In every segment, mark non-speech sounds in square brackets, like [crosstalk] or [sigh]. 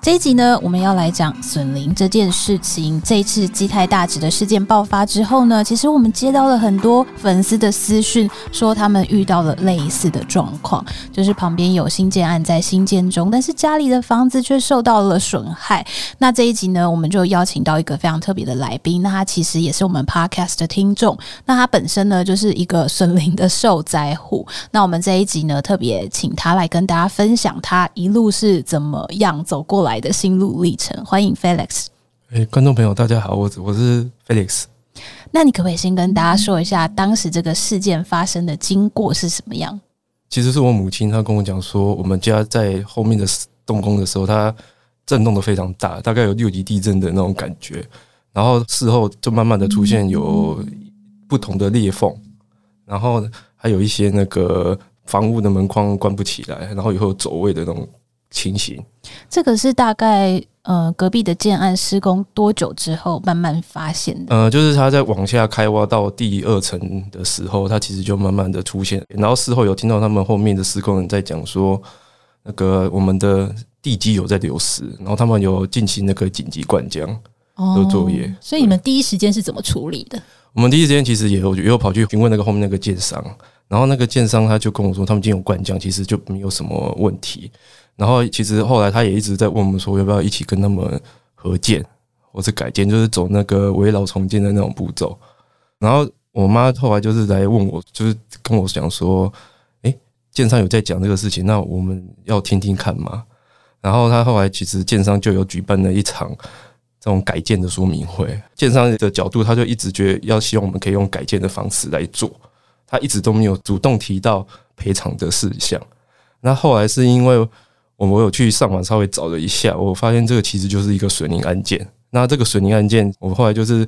这一集呢，我们要来讲损灵这件事情。这一次基泰大直的事件爆发之后呢，其实我们接到了很多粉丝的私讯，说他们遇到了类似的状况，就是旁边有新建案在新建中，但是家里的房子却受到了损害。那这一集呢，我们就邀请到一个非常特别的来宾，那他其实也是我们 Podcast 的听众，那他本身呢就是一个损灵的受灾户。那我们这一集呢，特别请他来跟大家分享他一路是怎么样走过来来的心路历程，欢迎 Felix。哎，观众朋友，大家好，我我是 Felix。那你可不可以先跟大家说一下，当时这个事件发生的经过是什么样？其实是我母亲，她跟我讲说，我们家在后面的动工的时候，它震动的非常大，大概有六级地震的那种感觉。然后事后就慢慢的出现有不同的裂缝，然后还有一些那个房屋的门框关不起来，然后以后走位的那种。情形，这个是大概呃隔壁的建案施工多久之后慢慢发现的？呃，就是他在往下开挖到第二层的时候，他其实就慢慢的出现。然后事后有听到他们后面的施工人在讲说，那个我们的地基有在流失，然后他们有进行那个紧急灌浆的作业。哦，所以你们第一时间是怎么处理的？我们第一时间其实也有也有跑去询问那个后面那个建商，然后那个建商他就跟我说，他们已经有灌浆，其实就没有什么问题。然后其实后来他也一直在问我们说，要不要一起跟他们合建或者改建，就是走那个围绕重建的那种步骤。然后我妈后来就是来问我，就是跟我讲说，诶，建商有在讲这个事情，那我们要听听看嘛。然后他后来其实建商就有举办了一场这种改建的说明会。建商的角度，他就一直觉得要希望我们可以用改建的方式来做，他一直都没有主动提到赔偿的事项。那后来是因为。我我有去上网稍微找了一下，我发现这个其实就是一个损邻案件。那这个损邻案件，我后来就是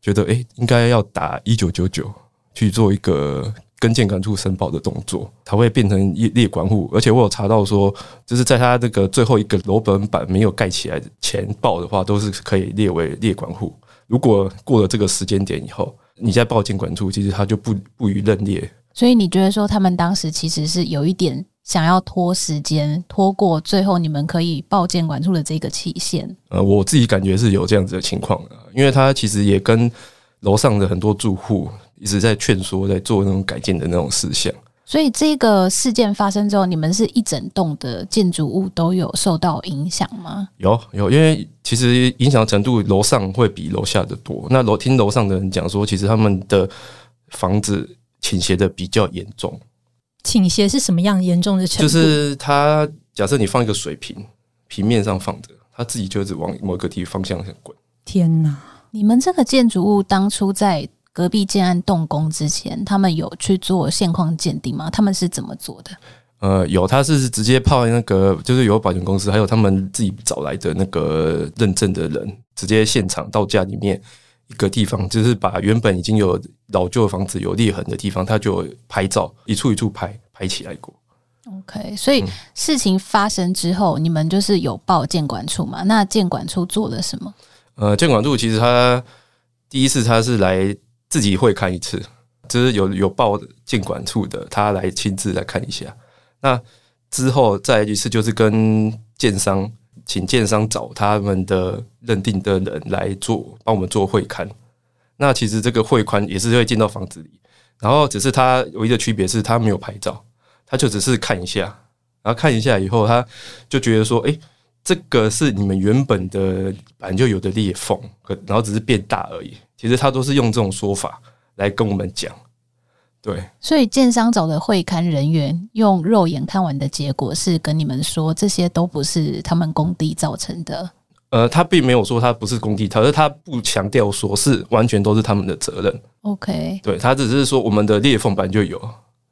觉得，诶，应该要打一九九九去做一个跟建管处申报的动作，才会变成列管户。而且我有查到说，就是在他这个最后一个楼本板没有盖起来前报的话，都是可以列为列管户。如果过了这个时间点以后，你再报建管处，其实他就不不予认列。所以你觉得说，他们当时其实是有一点。想要拖时间，拖过最后你们可以报建管处的这个期限。呃，我自己感觉是有这样子的情况的，因为他其实也跟楼上的很多住户一直在劝说，在做那种改建的那种事项。所以这个事件发生之后，你们是一整栋的建筑物都有受到影响吗？有有，因为其实影响程度楼上会比楼下的多。那楼听楼上的人讲说，其实他们的房子倾斜的比较严重。倾斜是什么样严重的程度？就是它，假设你放一个水平平面上放着，它自己就一直往某个地方向上滚。天哪！你们这个建筑物当初在隔壁建案动工之前，他们有去做现况鉴定吗？他们是怎么做的？呃，有，他是直接派那个，就是有保险公司，还有他们自己找来的那个认证的人，直接现场到家里面一个地方，就是把原本已经有老旧房子有裂痕的地方，他就拍照一处一处拍拍起来过。OK，所以事情发生之后，嗯、你们就是有报建管处嘛？那建管处做了什么？呃，建管处其实他第一次他是来自己会看一次，就是有有报建管处的，他来亲自来看一下。那之后再一次就是跟建商。请建商找他们的认定的人来做，帮我们做会勘。那其实这个会勘也是会进到房子里，然后只是他唯一的区别是他没有拍照，他就只是看一下，然后看一下以后，他就觉得说：“哎，这个是你们原本的本来就有的裂缝，然后只是变大而已。”其实他都是用这种说法来跟我们讲。对，所以建商找的会勘人员用肉眼看完的结果是跟你们说，这些都不是他们工地造成的。呃，他并没有说他不是工地，可是他不强调说是完全都是他们的责任。OK，对，他只是说我们的裂缝本来就有，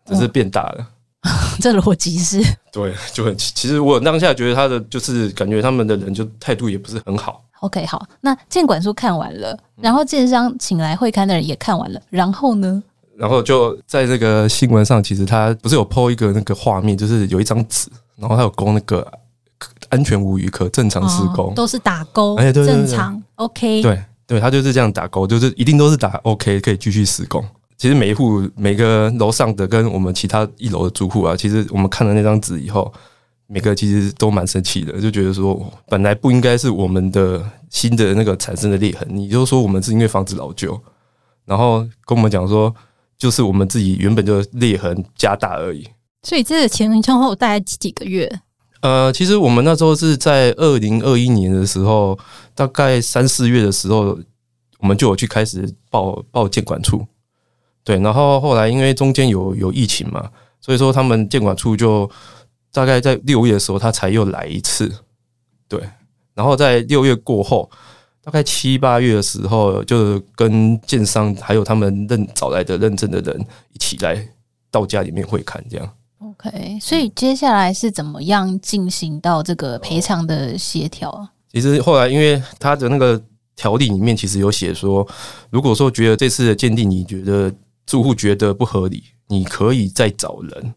只是变大了。哦、[laughs] 这逻辑是？对，就很其实我当下觉得他的就是感觉他们的人就态度也不是很好。OK，好，那建管处看完了，然后建商请来会勘的人也看完了，然后呢？然后就在这个新闻上，其实他不是有 po 一个那个画面，就是有一张纸，然后他有勾那个安全无虞，可正常施工，哦、都是打勾，正常，OK，对对，他就是这样打勾，就是一定都是打 OK，可以继续施工。其实每一户每个楼上的跟我们其他一楼的住户啊，其实我们看了那张纸以后，每个其实都蛮生气的，就觉得说本来不应该是我们的新的那个产生的裂痕，你就说我们是因为房子老旧，然后跟我们讲说就是我们自己原本就裂痕加大而已。所以这个前前后后大概几个月？呃，其实我们那时候是在二零二一年的时候，大概三四月的时候，我们就有去开始报报建管处。对，然后后来因为中间有有疫情嘛，所以说他们建管处就大概在六月的时候，他才又来一次。对，然后在六月过后，大概七八月的时候，就跟建商还有他们认找来的认证的人一起来到家里面会看，这样。OK，所以接下来是怎么样进行到这个赔偿的协调啊？其实后来因为他的那个条例里面其实有写说，如果说觉得这次的鉴定你觉得住户觉得不合理，你可以再找人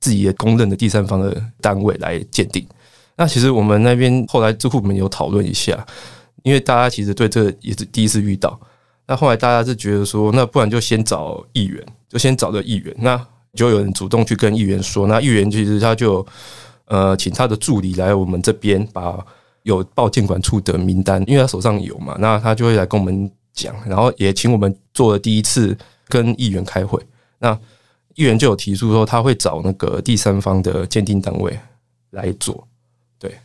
自己的公认的第三方的单位来鉴定。那其实我们那边后来住户们有讨论一下，因为大家其实对这个也是第一次遇到。那后来大家是觉得说，那不然就先找议员，就先找个议员。那就有人主动去跟议员说，那议员其实他就呃请他的助理来我们这边，把有报建管处的名单，因为他手上有嘛，那他就会来跟我们讲，然后也请我们做了第一次跟议员开会，那议员就有提出说他会找那个第三方的鉴定单位来做。对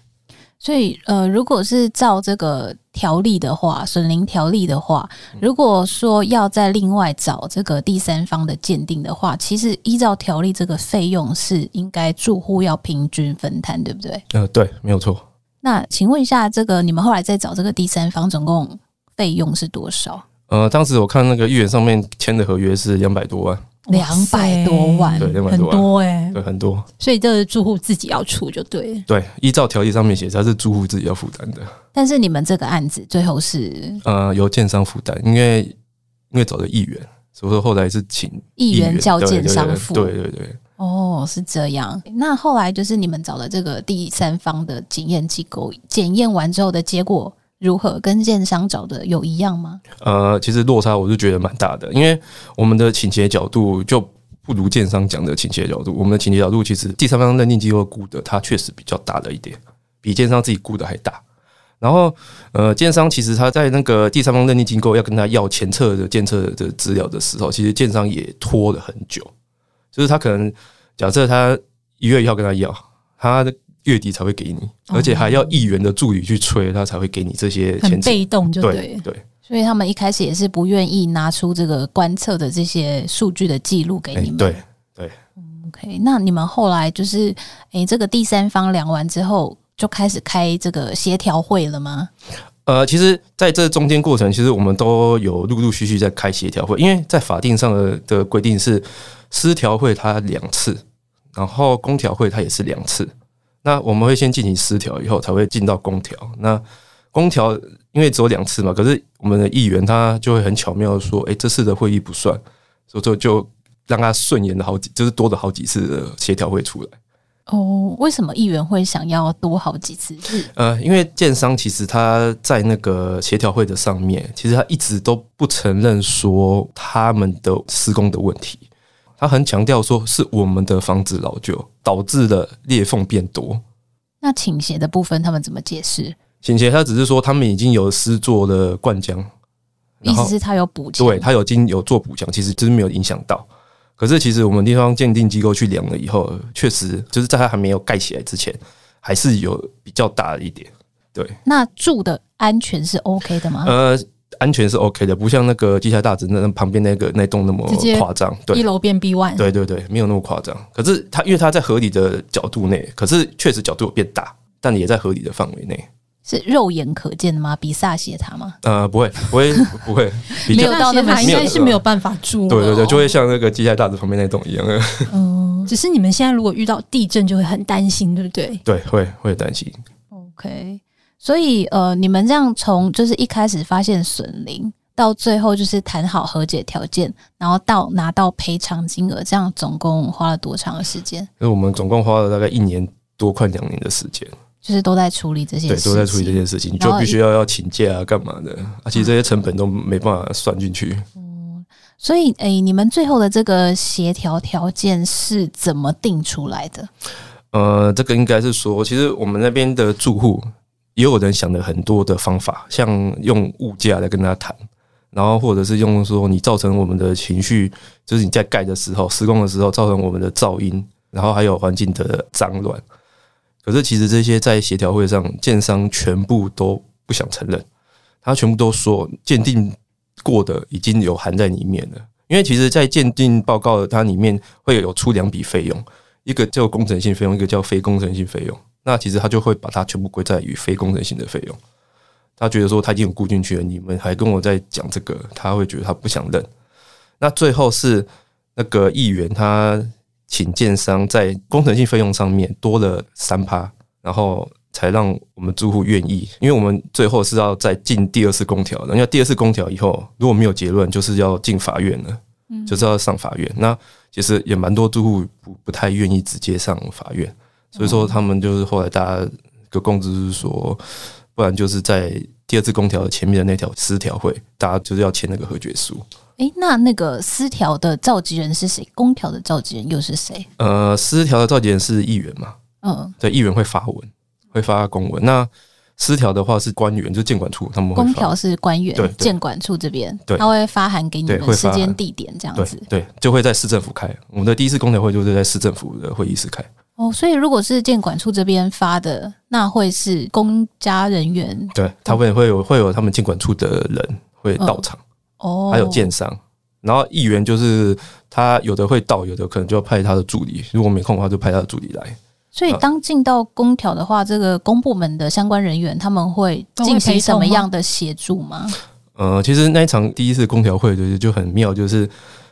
所以，呃，如果是照这个条例的话，损灵条例的话，如果说要再另外找这个第三方的鉴定的话，其实依照条例，这个费用是应该住户要平均分摊，对不对？呃，对，没有错。那请问一下，这个你们后来再找这个第三方，总共费用是多少？呃，当时我看那个议员上面签的合约是两百多万。两百多万，对，两百多万，很多哎、欸，对，很多。所以这个住户自己要出就对。对，依照条例上面写，它是住户自己要负担的。但是你们这个案子最后是呃由建商负担，因为因为找的议员，所以说后来是请议员叫建商付。对对对。哦，是这样。那后来就是你们找的这个第三方的检验机构检验完之后的结果。如何跟建商找的有一样吗？呃，其实落差我是觉得蛮大的，因为我们的倾斜角度就不如建商讲的倾斜角度。我们的倾斜角度其实第三方认定机构估的，它确实比较大了一点，比建商自己估的还大。然后，呃，建商其实他在那个第三方认定机构要跟他要前测的检测的资料的时候，其实建商也拖了很久。就是他可能假设他一月一号跟他要，他的。月底才会给你，而且还要议员的助理去催，他才会给你这些钱。很被动，就对对，对。所以他们一开始也是不愿意拿出这个观测的这些数据的记录给你们。对对。OK，那你们后来就是，哎，这个第三方量完之后，就开始开这个协调会了吗？呃，其实在这中间过程，其实我们都有陆陆续续在开协调会，因为在法定上的的规定是，私调会它两次，然后公调会它也是两次。那我们会先进行私调，以后才会进到公调。那公调因为只有两次嘛，可是我们的议员他就会很巧妙的说：“哎，这次的会议不算，所以就就让他顺延了好几，就是多了好几次的协调会出来。”哦，为什么议员会想要多好几次？呃，因为建商其实他在那个协调会的上面，其实他一直都不承认说他们的施工的问题。他很强调说，是我们的房子老旧导致了裂缝变多。那倾斜的部分，他们怎么解释？倾斜，他只是说他们已经有施做了灌浆，意思是他有补强，对他有经有做补强，其实就是没有影响到。可是其实我们地方鉴定机构去量了以后，确实就是在他还没有盖起来之前，还是有比较大的一点。对，那住的安全是 OK 的吗？呃。安全是 OK 的，不像那个地下大直那旁边那个那栋那么夸张。对，一楼变 B one。对对对，没有那么夸张。可是它因为它在合理的角度内，可是确实角度有变大，但也在合理的范围内。是肉眼可见的吗？比萨斜塔吗？呃，不会，[laughs] 不会，不会。没有到那么应该是没有办法住。对对对，就会像那个基泰大直旁边那栋一样。嗯，只是你们现在如果遇到地震，就会很担心，对不对？对，会会担心。OK。所以，呃，你们这样从就是一开始发现损邻，到最后就是谈好和解条件，然后到拿到赔偿金额，这样总共花了多长的时间？因为我们总共花了大概一年多，快两年的时间，就是都在处理这些事情，对，都在处理这件事情，就必须要要请假啊，干嘛的？啊，其实这些成本都没办法算进去。嗯，所以，哎、欸，你们最后的这个协调条件是怎么定出来的？呃，这个应该是说，其实我们那边的住户也有人想了很多的方法，像用物价来跟他谈，然后或者是用说你造成我们的情绪，就是你在盖的时候、施工的时候造成我们的噪音，然后还有环境的脏乱。可是其实这些在协调会上，建商全部都不想承认，他全部都说鉴定过的已经有含在里面了。因为其实，在鉴定报告它里面会有出两笔费用。一个叫工程性费用，一个叫非工程性费用。那其实他就会把它全部归在于非工程性的费用。他觉得说他已经有估进去了，你们还跟我在讲这个，他会觉得他不想认。那最后是那个议员他请建商在工程性费用上面多了三趴，然后才让我们住户愿意。因为我们最后是要再进第二次公调，因为第二次公调以后如果没有结论，就是要进法院了，就是要上法院。那其实也蛮多住户不不太愿意直接上法院，所以说他们就是后来大家个共识是说，不然就是在第二次公调前面的那条私调会，大家就是要签那个和决书。诶，那那个私调的召集人是谁？公调的召集人又是谁？呃，私调的召集人是议员嘛？嗯，对，议员会发文，会发公文。那私调的话是官员，就是建管处他们会。公调是官员，对，建管处这边，对，他会发函给你们时间地点这样子，对，就会在市政府开。我们的第一次公调会就是在市政府的会议室开。哦，所以如果是建管处这边发的，那会是公家人员，对，他们会有会有他们建管处的人会到场，哦，还有建商，然后议员就是他有的会到，有的可能就要派他的助理，如果没空的话就派他的助理来。所以，当进到公调的话，这个公部门的相关人员他们会进行什么样的协助吗？呃，其实那一场第一次公调会就是就很妙，就是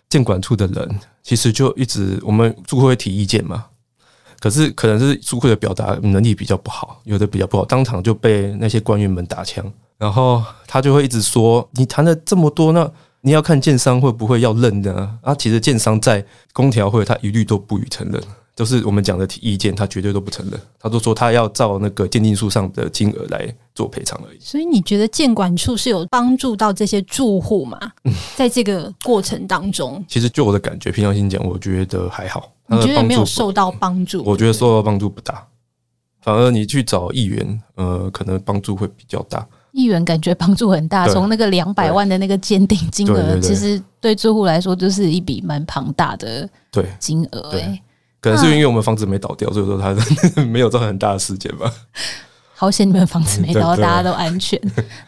建管处的人其实就一直我们住户会提意见嘛，可是可能是住户的表达能力比较不好，有的比较不好，当场就被那些官员们打枪，然后他就会一直说：“你谈了这么多，那你要看建商会不会要认呢啊？”其实建商在公调会他一律都不予承认。就是我们讲的提意见，他绝对都不承认。他都说他要照那个鉴定书上的金额来做赔偿而已。所以你觉得建管处是有帮助到这些住户吗？[laughs] 在这个过程当中，其实就我的感觉，平常心讲，我觉得还好。你觉得没有受到帮助？我觉得受到帮助不大，反而你去找议员，呃，可能帮助会比较大。议员感觉帮助很大，从那个两百万的那个鉴定金额，其实对住户来说就是一笔蛮庞大的对金额哎。可能是因为我们房子没倒掉，所以说他 [laughs] 没有造成很大的事件吧。[laughs] 好险你们房子没倒，大家都安全。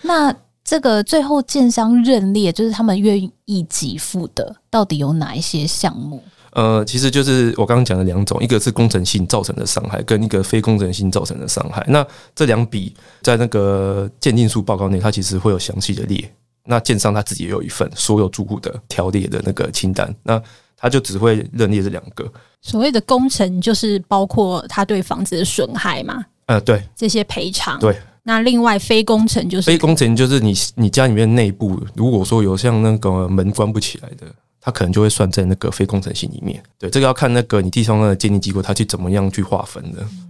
那这个最后建商认列，就是他们愿意给付的，到底有哪一些项目？呃，其实就是我刚刚讲的两种，一个是工程性造成的伤害，跟一个非工程性造成的伤害。那这两笔在那个鉴定书报告内，它其实会有详细的列。那建商他自己也有一份所有住户的条列的那个清单。那他就只会认列这两个。所谓的工程就是包括他对房子的损害嘛？呃，对，这些赔偿。对，那另外非工程就是非工程就是你你家里面内部如果说有像那个门关不起来的，他可能就会算在那个非工程性里面。对，这个要看那个你地方的鉴定机构他去怎么样去划分的。嗯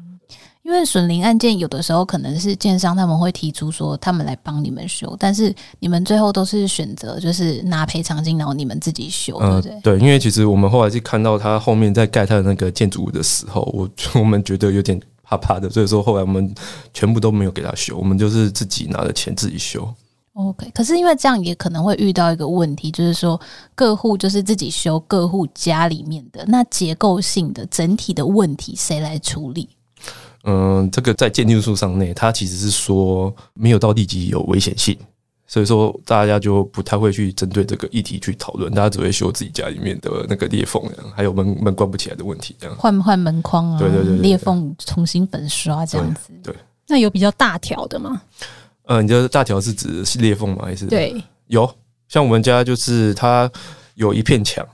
因为损邻案件有的时候可能是建商他们会提出说他们来帮你们修，但是你们最后都是选择就是拿赔偿金，然后你们自己修，对不对？对，因为其实我们后来是看到他后面在盖他的那个建筑物的时候，我我们觉得有点怕怕的，所以说后来我们全部都没有给他修，我们就是自己拿着钱自己修。OK，可是因为这样也可能会遇到一个问题，就是说各户就是自己修各户家里面的那结构性的整体的问题，谁来处理？嗯，这个在鉴定书上内，它其实是说没有到立即有危险性，所以说大家就不太会去针对这个议题去讨论，大家只会修自己家里面的那个裂缝，还有门门关不起来的问题，这样换换门框啊，对对对，对，裂缝重新粉刷这样子。对，对那有比较大条的吗？呃，你的大条是指是裂缝吗？还是对，有，像我们家就是它有一片墙，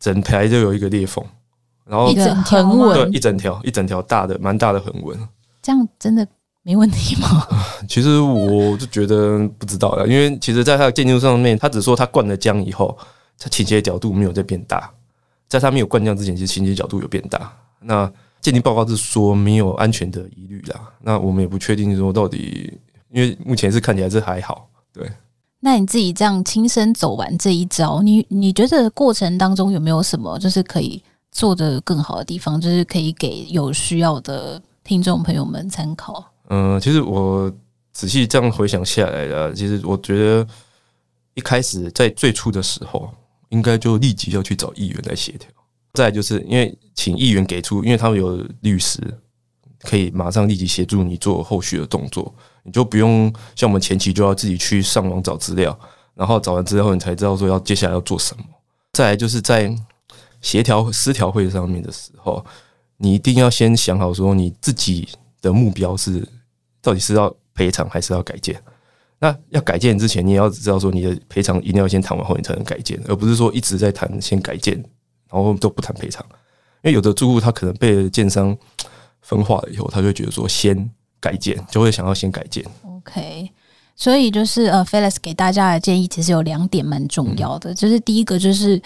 整排就有一个裂缝。然后一整条横纹，对，一整条一整条大的，蛮大的横纹。这样真的没问题吗？其实我就觉得不知道了，因为其实在它的鉴定书上面，它只说它灌了浆以后，它倾斜角度没有再变大。在它没有灌浆之前，其实倾斜角度有变大。那鉴定报告是说没有安全的疑虑啦。那我们也不确定说到底，因为目前是看起来是还好。对。那你自己这样亲身走完这一招，你你觉得过程当中有没有什么就是可以做得更好的地方，就是可以给有需要的听众朋友们参考？嗯，其实我仔细这样回想下来的，其实我觉得一开始在最初的时候，应该就立即要去找议员来协调。再就是因为请议员给出，因为他们有律师。可以马上立即协助你做后续的动作，你就不用像我们前期就要自己去上网找资料，然后找完资料后你才知道说要接下来要做什么。再来就是在协调私调会上面的时候，你一定要先想好说你自己的目标是到底是要赔偿还是要改建。那要改建之前，你也要知道说你的赔偿一定要先谈完后你才能改建，而不是说一直在谈先改建，然后都不谈赔偿。因为有的住户他可能被建商。分化了以后，他就觉得说先改建，就会想要先改建。OK，所以就是呃，Felix 给大家的建议其实有两点蛮重要的，嗯、就是第一个就是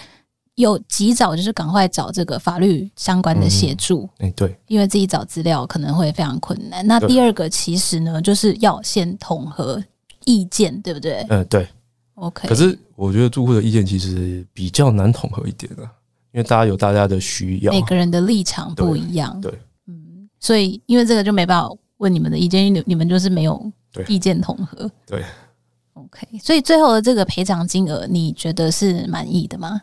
有及早就是赶快找这个法律相关的协助。哎、嗯欸，对，因为自己找资料可能会非常困难。那第二个其实呢，就是要先统合意见，对不对？嗯、呃，对。OK，可是我觉得住户的意见其实比较难统合一点啊，因为大家有大家的需要，每个人的立场不一样。对。对所以，因为这个就没办法问你们的意见，因为你们就是没有意见统合。对，对，OK。所以最后的这个赔偿金额，你觉得是满意的吗？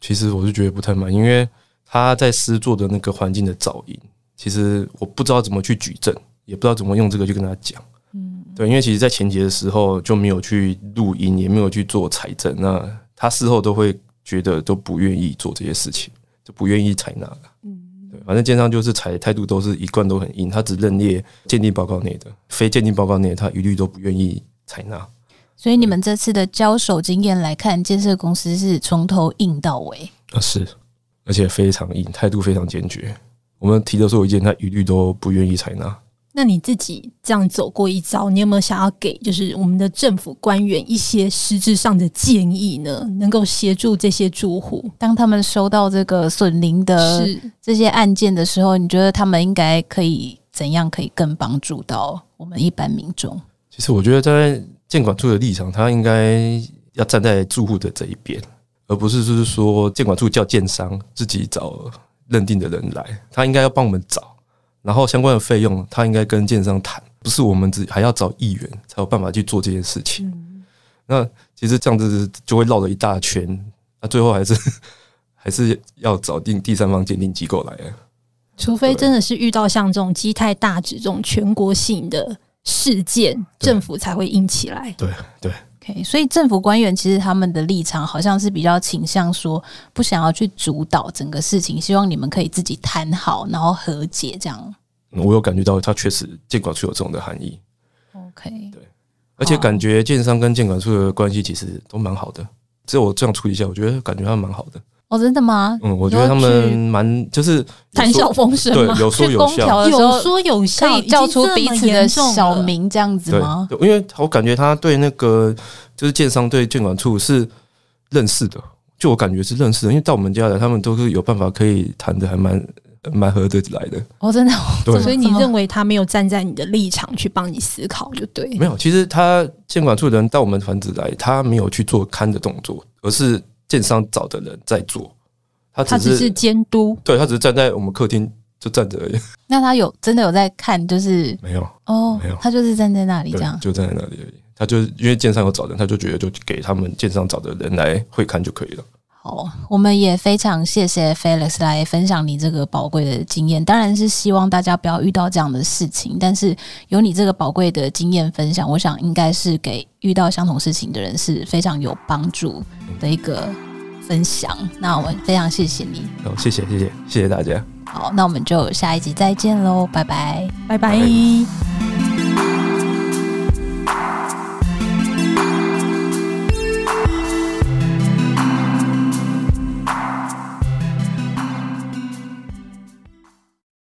其实我是觉得不太满意，因为他在施作的那个环境的噪音，其实我不知道怎么去举证，也不知道怎么用这个去跟他讲。嗯，对，因为其实，在前节的时候就没有去录音，也没有去做财政，那他事后都会觉得都不愿意做这些事情，就不愿意采纳了。嗯。反正建商就是采态度都是一贯都很硬，他只认列鉴定报告内的，非鉴定报告内他一律都不愿意采纳。所以你们这次的交手经验来看，建设公司是从头硬到尾啊，是，而且非常硬，态度非常坚决。我们提的所有意见，他一律都不愿意采纳。那你自己这样走过一遭，你有没有想要给就是我们的政府官员一些实质上的建议呢？能够协助这些住户，当他们收到这个损林的这些案件的时候，你觉得他们应该可以怎样可以更帮助到我们一般民众？其实我觉得在建管处的立场，他应该要站在住户的这一边，而不是就是说建管处叫建商自己找认定的人来，他应该要帮我们找。然后相关的费用，他应该跟建商谈，不是我们自己还要找议员才有办法去做这件事情。嗯、那其实这样子就会绕了一大圈，那最后还是 [laughs] 还是要找定第三方鉴定机构来。除非真的是遇到像这种基泰大指这种全国性的事件，政府才会硬起来。对对。OK，所以政府官员其实他们的立场好像是比较倾向说不想要去主导整个事情，希望你们可以自己谈好，然后和解这样。我有感觉到他确实监管处有这种的含义。OK，对，而且感觉建商跟建管处的关系其实都蛮好的。只有我这样处理一下，我觉得感觉他蛮好的。哦，真的吗？嗯，我觉得他们蛮就是谈笑风生，对，有说有笑，有说有笑，可以叫出彼此的小名这样子吗？对，因为我感觉他对那个就是建商对建管处是认识的，就我感觉是认识的，因为到我们家来，他们都是有办法可以谈的，还蛮蛮合得来的。哦，真的，对，所以你认为他没有站在你的立场去帮你思考，就对。没有，其实他建管处的人到我们房子来，他没有去做勘的动作，而是。建商找的人在做，他只是监督，对，他只是站在我们客厅就站着而已。[laughs] 那他有真的有在看？就是没有哦，没有，他就是站在那里这样，就站在那里而已。他就因为建商有找人，他就觉得就给他们建商找的人来会看就可以了。好，我们也非常谢谢 Felix 来分享你这个宝贵的经验。当然是希望大家不要遇到这样的事情，但是有你这个宝贵的经验分享，我想应该是给遇到相同事情的人是非常有帮助的一个分享。那我们非常谢谢你。好，谢谢谢谢谢谢大家。好，那我们就下一集再见喽，拜拜，拜拜。拜拜。